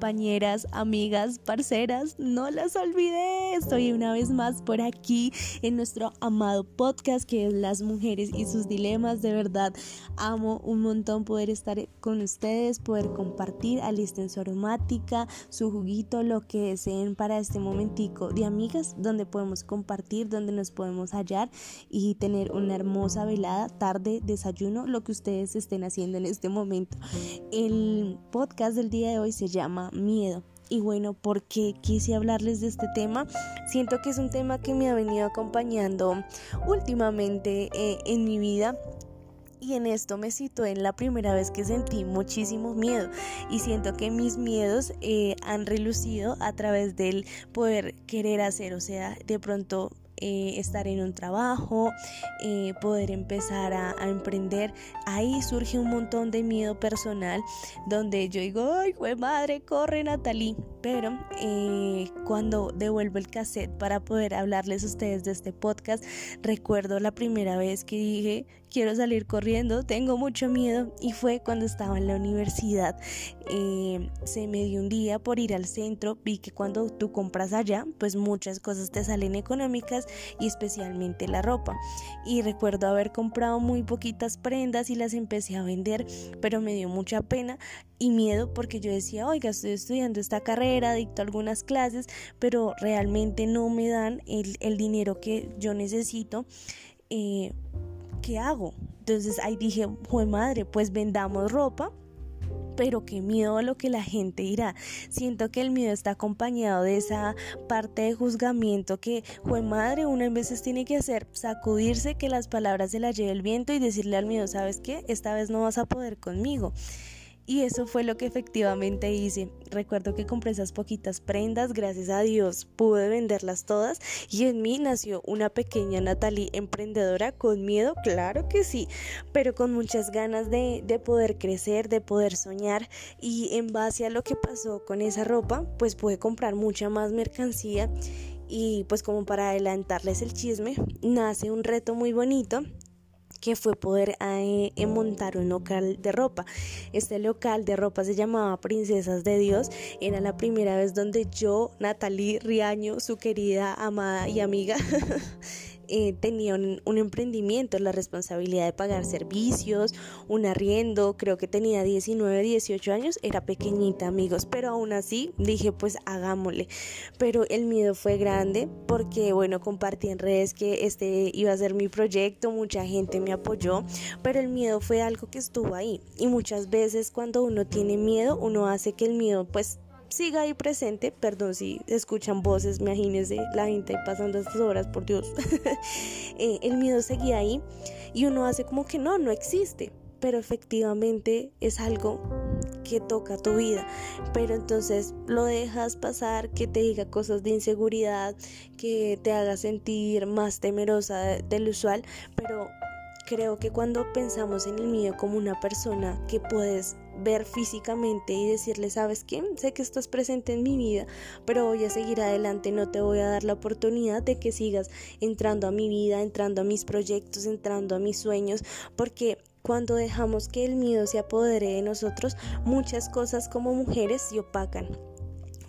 compañeras, amigas, parceras, no las olvidé. Estoy una vez más por aquí en nuestro amado podcast que es Las mujeres y sus dilemas. De verdad, amo un montón poder estar con ustedes, poder compartir, alisten su aromática, su juguito, lo que deseen para este momentico de amigas donde podemos compartir, donde nos podemos hallar y tener una hermosa velada, tarde, desayuno, lo que ustedes estén haciendo en este momento. El podcast del día de hoy se llama Miedo. Y bueno, ¿por qué quise hablarles de este tema? Siento que es un tema que me ha venido acompañando últimamente eh, en mi vida y en esto me situé en la primera vez que sentí muchísimo miedo y siento que mis miedos eh, han relucido a través del poder querer hacer, o sea, de pronto eh, estar en un trabajo, eh, poder empezar a, emprender. Ahí surge un montón de miedo personal donde yo digo, ay, güey, madre, corre Natalie. Pero eh, cuando devuelvo el cassette para poder hablarles a ustedes de este podcast, recuerdo la primera vez que dije, quiero salir corriendo, tengo mucho miedo y fue cuando estaba en la universidad. se me dio un día por ir al centro, vi que cuando tú compras allá, pues muchas cosas te salen económicas y especialmente la ropa. Y recuerdo haber comprado muy poquitas prendas y las empecé a vender, pero me dio mucha pena y miedo porque yo decía, oiga, estoy estudiando esta carrera, dicto algunas clases, pero realmente no me dan el, dinero que yo necesito. Eh, ¿Qué hago? Entonces ahí dije, fue madre, pues vendamos ropa pero qué miedo a lo que la gente dirá. Siento que el miedo está acompañado de esa parte de juzgamiento que, fue madre, uno en veces tiene que hacer, sacudirse que las palabras se las lleve el viento y decirle al miedo, ¿sabes qué? Esta vez no vas a poder conmigo. Y eso fue lo que efectivamente hice. Recuerdo que compré esas poquitas prendas, gracias a Dios pude venderlas todas y en mí nació una pequeña Natalie emprendedora con miedo, claro que sí, pero con muchas ganas de, de poder crecer, de poder soñar y en base a lo que pasó con esa ropa, pues pude comprar mucha más mercancía y pues como para adelantarles el chisme, nace un reto muy bonito que fue poder eh, montar un local de ropa. Este local de ropa se llamaba Princesas de Dios. Era la primera vez donde yo, Natalie Riaño, su querida amada y amiga, eh, tenía un, emprendimiento, la responsabilidad de pagar servicios, un arriendo, creo que tenía 19, 18 años, era pequeñita amigos, pero aún así dije pues hagámosle, pero el miedo fue grande porque bueno, compartí en redes que este iba a ser mi proyecto, mucha gente me apoyó, pero el miedo fue algo que estuvo ahí. Y muchas veces cuando uno tiene miedo, uno hace que el miedo pues siga ahí presente. Perdón si escuchan voces, imagínense la gente pasando estas horas, por Dios. Eh, el miedo seguía ahí y uno hace como que no, no existe. Pero efectivamente es algo que toca tu vida. Pero entonces lo dejas pasar, que te diga cosas de inseguridad, que te haga sentir más temerosa del usual. Pero creo que cuando pensamos en el miedo como una persona que puedes ver físicamente y decirle, ¿sabes qué? Sé que estás presente en mi vida, pero voy a seguir adelante, no te voy a dar la oportunidad de que sigas entrando a mi vida, entrando a mis proyectos, entrando a mis sueños, porque cuando dejamos que el miedo se apodere de nosotros, muchas cosas como mujeres se opacan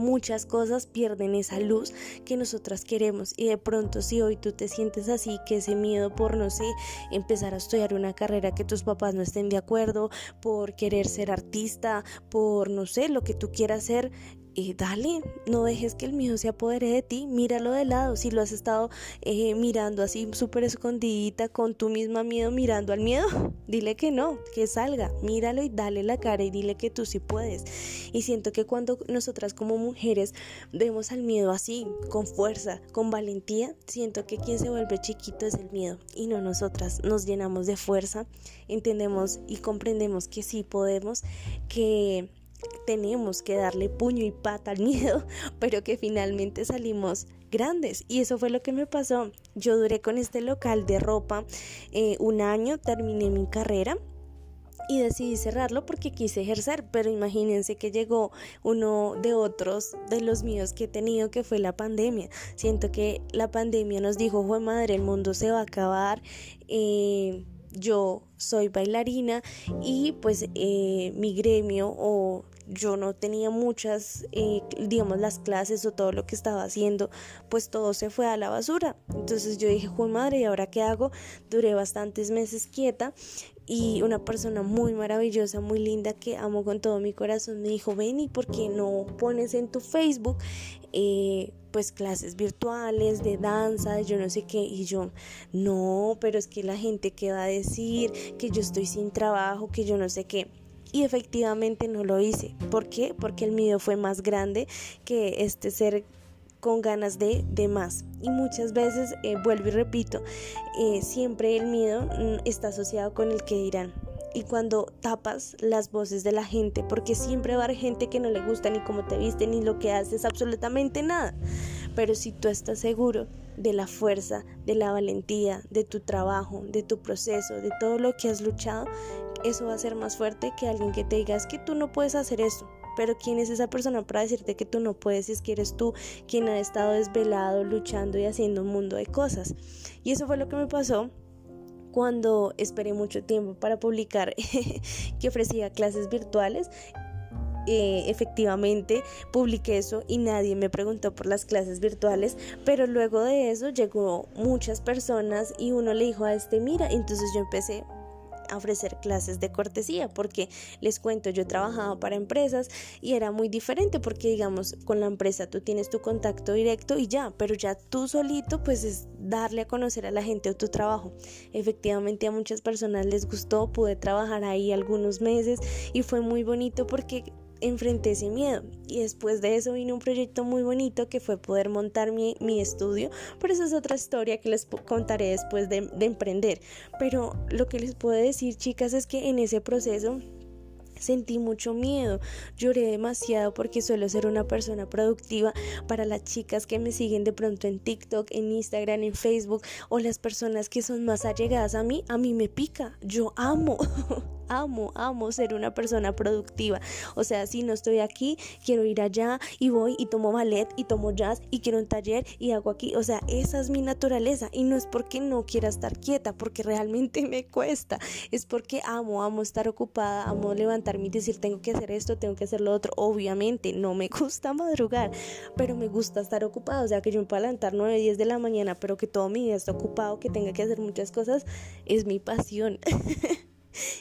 muchas cosas pierden esa luz que nosotras queremos. Y de pronto si hoy tú te sientes así, que ese miedo por, no sé, empezar a estudiar una carrera que tus papás no estén de acuerdo, por querer ser artista, por, no sé, lo que tú quieras hacer, y dale, no dejes que el miedo se apodere de ti, míralo de lado, si lo has estado eh, mirando así súper escondidita con tu misma miedo mirando al miedo, dile que no, que salga, míralo y dale la cara y dile que tú sí puedes. Y siento que cuando nosotras como mujeres vemos al miedo así, con fuerza, con valentía, siento que quien se vuelve chiquito es el miedo y no nosotras, nos llenamos de fuerza, entendemos y comprendemos que sí podemos, que tenemos que darle puño y pata al miedo, pero que finalmente salimos grandes. Y eso fue lo que me pasó. Yo duré con este local de ropa eh, un año, terminé mi carrera y decidí cerrarlo porque quise ejercer, pero imagínense que llegó uno de otros de los míos que he tenido que fue la pandemia. Siento que la pandemia nos dijo, fue madre, el mundo se va a acabar. Eh, yo soy bailarina y pues eh, mi gremio o yo no tenía muchas, eh, digamos, las clases o todo lo que estaba haciendo, pues todo se fue a la basura. Entonces yo dije, Juan madre, ¿y ahora qué hago? Duré bastantes meses quieta y una persona muy maravillosa, muy linda que amo con todo mi corazón me dijo, ven y por qué no pones en tu Facebook eh, pues clases virtuales de danza, yo no sé qué, y yo, no, pero es que la gente que va a decir que yo estoy sin trabajo, que yo no sé qué. Y efectivamente no lo hice. ¿Por qué? Porque el miedo fue más grande que este ser con ganas de, de más. Y muchas veces, eh, vuelvo y repito, eh, siempre el miedo mm, está asociado con el que dirán. Y cuando tapas las voces de la gente, porque siempre va a haber gente que no le gusta ni cómo te viste, ni lo que haces, absolutamente nada. Pero si tú estás seguro de la fuerza, de la valentía, de tu trabajo, de tu proceso, de todo lo que has luchado, eso va a ser más fuerte que alguien que te diga es que tú no puedes hacer eso. Pero ¿quién es esa persona para decirte que tú no puedes si es que eres tú quien ha estado desvelado, luchando y haciendo un mundo de cosas? Y eso fue lo que me pasó cuando esperé mucho tiempo para publicar que ofrecía clases virtuales. Eh, efectivamente publiqué eso y nadie me preguntó por las clases virtuales, pero luego de eso llegó muchas personas y uno le dijo a este, mira, entonces yo empecé, ofrecer clases de cortesía, porque les cuento, yo trabajaba para empresas y era muy diferente porque digamos, con la empresa tú tienes tu contacto directo y ya, pero ya tú solito pues es darle a conocer a la gente tu trabajo. Efectivamente a muchas personas les gustó, pude trabajar ahí algunos meses y fue muy bonito porque enfrenté ese miedo y después de eso vino un proyecto muy bonito que fue poder montar mi, mi estudio, pero esa es otra historia que les contaré después de, de emprender. Pero lo que les puedo decir chicas es que en ese proceso Sentí mucho miedo, lloré demasiado porque suelo ser una persona productiva para las chicas que me siguen de pronto en TikTok, en Instagram, en Facebook o las personas que son más allegadas a mí, a mí me pica, yo amo. amo, amo ser una persona productiva. O sea, si no estoy aquí, quiero ir allá y voy y tomo ballet y tomo jazz y quiero un taller y hago aquí. O sea, esa es mi naturaleza y no es porque no quiera estar quieta, porque realmente me cuesta. Es porque amo, amo estar ocupada, amo levantar y decir tengo que hacer esto, tengo que hacer lo otro. Obviamente no me gusta madrugar, pero me gusta estar ocupado. O sea, que yo me pueda levantar 9, 10 de la mañana, pero que todo mi día esté ocupado, que tenga que hacer muchas cosas, es mi pasión.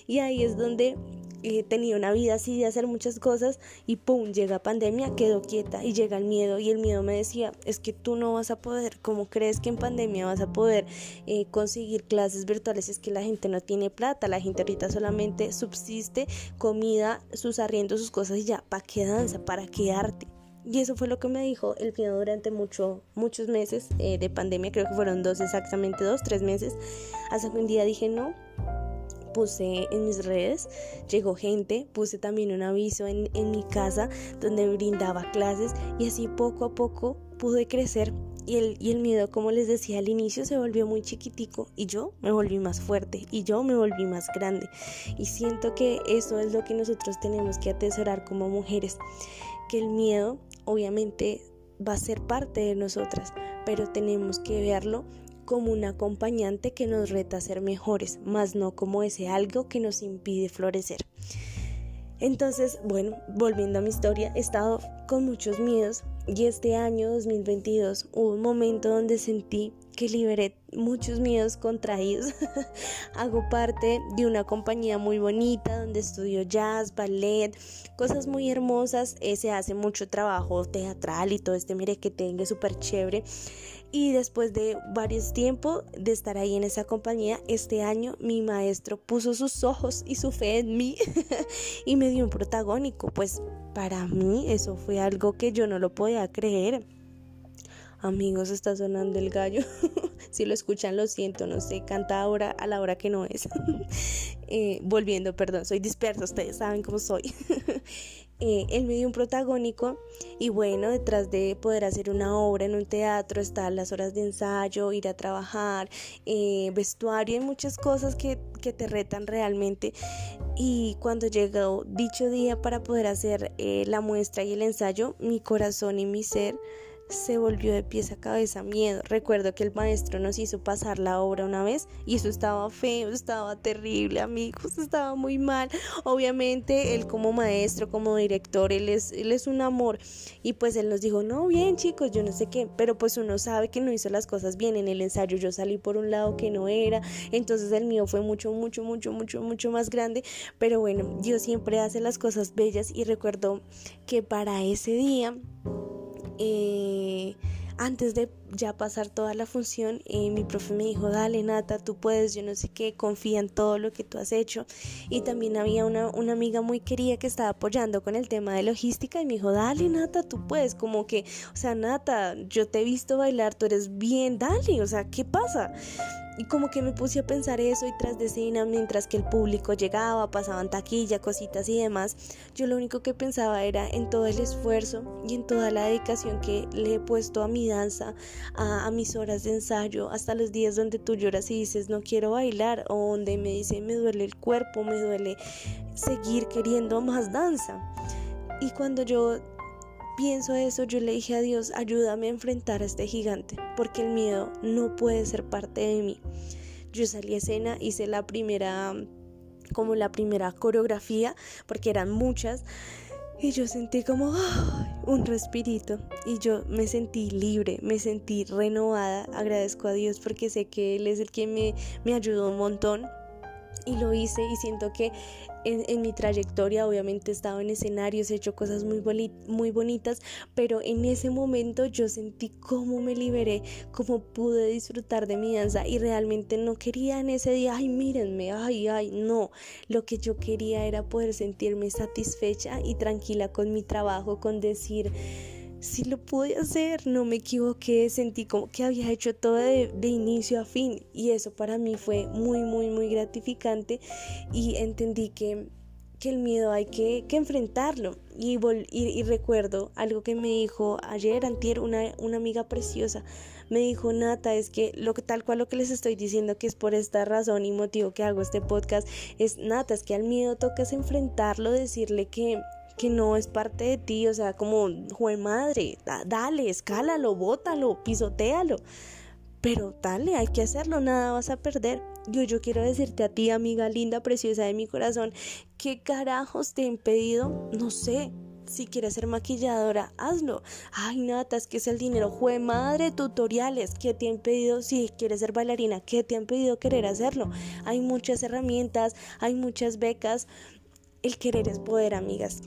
y ahí es donde eh, tenía una vida así de hacer muchas cosas y pum, llega pandemia, quedo quieta y llega el miedo y el miedo me decía, es que tú no vas a poder, ¿cómo crees que en pandemia vas a poder eh, conseguir clases virtuales? Es que la gente no tiene plata, la gente ahorita solamente subsiste comida, sus arriendos, sus cosas y ya, ¿para qué danza? ¿Para qué arte? Y eso fue lo que me dijo el miedo durante mucho, muchos meses eh, de pandemia, creo que fueron dos, exactamente dos, tres meses, hasta que un día dije, no, puse en mis redes, llegó gente, puse también un aviso en, en mi casa donde brindaba clases y así poco a poco pude crecer y el, y el, miedo, como les decía al inicio, se volvió muy chiquitico y yo me volví más fuerte y yo me volví más grande. Y siento que eso es lo que nosotros tenemos que atesorar como mujeres, que el miedo obviamente va a ser parte de nosotras, pero tenemos que verlo como un acompañante que nos reta a ser mejores, más no como ese algo que nos impide florecer. Entonces, bueno, volviendo a mi historia, he estado con muchos miedos y este año 2022 hubo un momento donde sentí que liberé muchos miedos contraídos. Hago parte de una compañía muy bonita donde estudio jazz, ballet, cosas muy hermosas. Eh, se hace mucho trabajo teatral y todo este mire que tenga súper chévere. Y después de varios tiempos de estar ahí en esa compañía, este año mi maestro puso sus ojos y su fe en mí y me dio un protagónico. Pues para mí eso fue algo que yo no lo podía creer. Amigos, está sonando el gallo. si lo escuchan, lo siento, no sé, canta ahora a la hora que no es. Eh, volviendo, perdón, soy dispersa, ustedes saben cómo soy. eh, él me dio un protagónico y bueno, detrás de poder hacer una obra en un teatro están las horas de ensayo, ir a trabajar, eh, vestuario y muchas cosas que, que, te retan realmente. Y cuando llegó dicho día para poder hacer eh, la muestra y el ensayo, mi corazón y mi ser se volvió de pies a cabeza miedo. Recuerdo que el maestro nos hizo pasar la obra una vez y eso estaba feo, estaba terrible, amigos, estaba muy mal. Obviamente él como maestro, como director, él es, él es un amor y pues él nos dijo, no, bien chicos, yo no sé qué, pero pues uno sabe que no hizo las cosas bien. En el ensayo yo salí por un lado que no era, entonces el mío fue mucho, mucho, mucho, mucho, mucho más grande, pero bueno, Dios siempre hace las cosas bellas y recuerdo que para ese día eh, antes de ya pasar toda la función, eh, mi profe me dijo, dale Nata, tú puedes, yo no sé qué, confía en todo lo que tú has hecho. Y también había una, una amiga muy querida que estaba apoyando con el tema de logística y me dijo, dale Nata, tú puedes, como que, o sea, Nata, yo te he visto bailar, tú eres bien, dale, o sea, ¿qué pasa? Y como que me puse a pensar eso y tras de escena, mientras que el público llegaba, pasaban taquilla, cositas y demás, yo lo único que pensaba era en todo el esfuerzo y en toda la dedicación que le he puesto a mi danza, a, mis horas de ensayo, hasta los días donde tú lloras y dices no quiero bailar o donde me dice me duele el cuerpo, me duele seguir queriendo más danza. Y cuando yo pienso eso, yo le dije a Dios, ayúdame a enfrentar a este gigante, porque el miedo no puede ser parte de mí. Yo salí a escena, hice la primera, como la primera coreografía, porque eran muchas, y yo sentí como un respirito y yo me sentí libre, me sentí renovada. Agradezco a Dios porque sé que Él es el que me, me ayudó un montón y lo hice y siento que en, mi trayectoria obviamente he estado en escenarios, he hecho cosas muy, muy bonitas, pero en ese momento yo sentí cómo me liberé, cómo pude disfrutar de mi danza y realmente no quería en ese día, ay mírenme, ay, ay, no, lo que yo quería era poder sentirme satisfecha y tranquila con mi trabajo, con decir sí lo pude hacer, no me equivoqué, sentí como que había hecho todo de, inicio a fin y eso para mí fue muy, muy, muy gratificante y entendí que, que el miedo hay que, que enfrentarlo. Y, y, recuerdo algo que me dijo ayer, antier, una, una amiga preciosa, me dijo Nata, es que lo que tal cual lo que les estoy diciendo que es por esta razón y motivo que hago este podcast es Nata, es que al miedo tocas enfrentarlo, decirle que que no es parte de ti, o sea, como, juez madre, dale, escálalo, bótalo, pisotealo. Pero dale, hay que hacerlo, nada vas a perder. Yo, yo quiero decirte a ti, amiga linda, preciosa de mi corazón, ¿qué carajos te ha impedido? No sé, si quieres ser maquilladora, hazlo. Ay, Nata, es que es el dinero. Jue madre, tutoriales. ¿Qué te ha impedido? Si quieres ser bailarina, ¿qué te ha impedido querer hacerlo? Hay muchas herramientas, hay muchas becas. El querer es poder, amigas.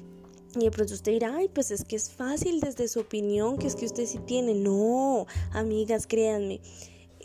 Y de pronto usted dirá, ay, pues es que es fácil desde su opinión, que es que usted sí tiene. No, amigas, créanme,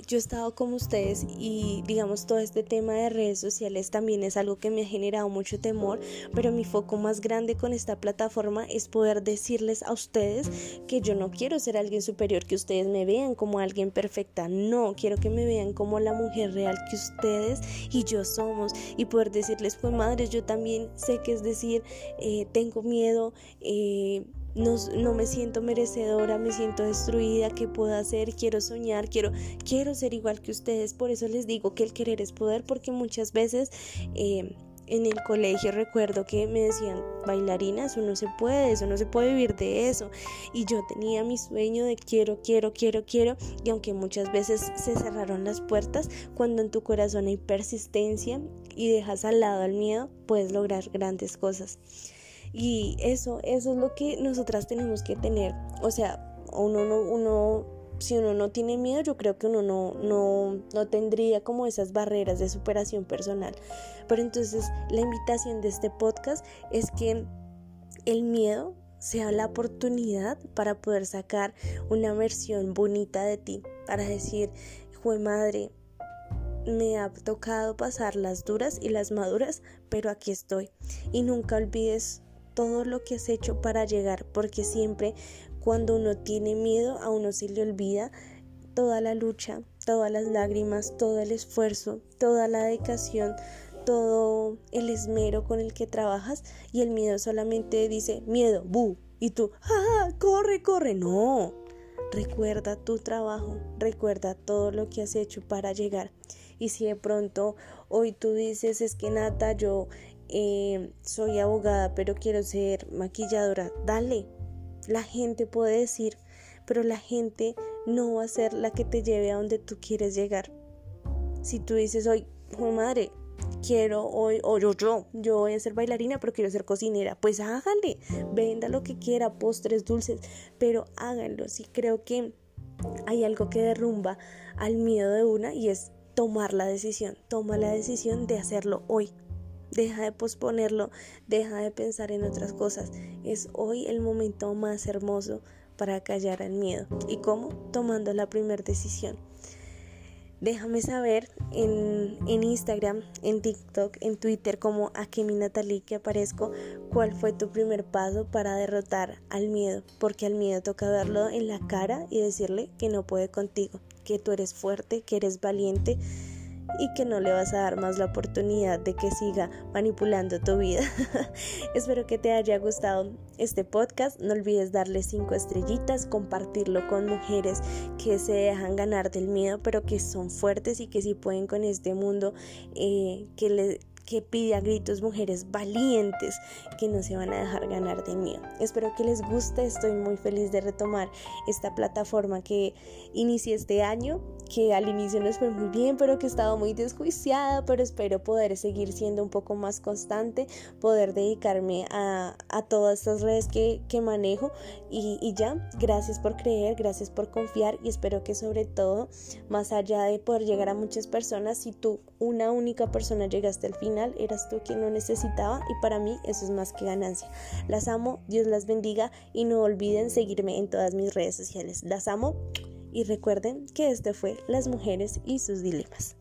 yo he estado como ustedes y digamos todo este tema de redes sociales también es algo que me ha generado mucho temor, pero mi foco más grande con esta plataforma es poder decirles a ustedes que yo no quiero ser alguien superior, que ustedes me vean como alguien perfecta, no, quiero que me vean como la mujer real que ustedes y yo somos. Y poder decirles, pues madres, yo también sé que es decir, eh, tengo miedo, eh, no, me siento merecedora, me siento destruida, ¿qué puedo hacer? Quiero soñar, quiero, quiero ser igual que ustedes. Por eso les digo que el querer es poder, porque muchas veces... Eh, en el colegio recuerdo que me decían, bailarina, eso no se puede, eso no se puede vivir de eso. Y yo tenía mi sueño de quiero, quiero, quiero, quiero. Y aunque muchas veces se cerraron las puertas, cuando en tu corazón hay persistencia y dejas al lado el miedo, puedes lograr grandes cosas. Y eso, eso es lo que nosotras tenemos que tener. O sea, uno no, uno, si uno no tiene miedo, yo creo que uno no, no, no tendría como esas barreras de superación personal. Pero entonces la invitación de este podcast es que el miedo sea la oportunidad para poder sacar una versión bonita de ti, para decir, fue madre, me ha tocado pasar las duras y las maduras, pero aquí estoy. Y nunca olvides todo lo que has hecho para llegar, porque siempre cuando uno tiene miedo a uno se le olvida toda la lucha, todas las lágrimas, todo el esfuerzo, toda la dedicación, todo el esmero con el que trabajas y el miedo solamente dice miedo, bu, y tú, ¡ah! ¡Corre, corre! No, recuerda tu trabajo, recuerda todo lo que has hecho para llegar. Y si de pronto hoy tú dices, es que Nata, yo eh, soy abogada pero quiero ser maquilladora, dale. La gente puede decir, pero la gente no va a ser la que te lleve a donde tú quieres llegar. Si tú dices hoy, madre, quiero hoy, o yo, yo, yo voy a ser bailarina, pero quiero ser cocinera, pues hágale, venda lo que quiera, postres, dulces, pero háganlo. Sí creo que hay algo que derrumba al miedo de una y es tomar la decisión, toma la decisión de hacerlo hoy. Deja de posponerlo, deja de pensar en otras cosas. Es hoy el momento más hermoso para callar al miedo. ¿Y cómo? Tomando la primera decisión. Déjame saber en, Instagram, en TikTok, en Twitter como Akemi Natalie que aparezco cuál fue tu primer paso para derrotar al miedo, porque al miedo toca verlo en la cara y decirle que no puede contigo, que tú eres fuerte, que eres valiente y que no le vas a dar más la oportunidad de que siga manipulando tu vida. Espero que te haya gustado este podcast. No olvides darle cinco estrellitas, compartirlo con mujeres que se dejan ganar del miedo, pero que son fuertes y que sí pueden con este mundo eh, que le que pide a gritos mujeres valientes que no se van a dejar ganar de miedo. Espero que les guste, estoy muy feliz de retomar esta plataforma que inicié este año, que al inicio no fue muy bien, pero que he estado muy desjuiciada, pero espero poder seguir siendo un poco más constante, poder dedicarme a, todas estas redes que, manejo y, y ya, gracias por creer, gracias por confiar y espero que sobre todo, más allá de poder llegar a muchas personas, si tú, una única persona, llegaste al eras tú quien lo necesitaba y para mí eso es más que ganancia. Las amo, Dios las bendiga y no olviden seguirme en todas mis redes sociales. Las amo y recuerden que este fue Las mujeres y sus dilemas.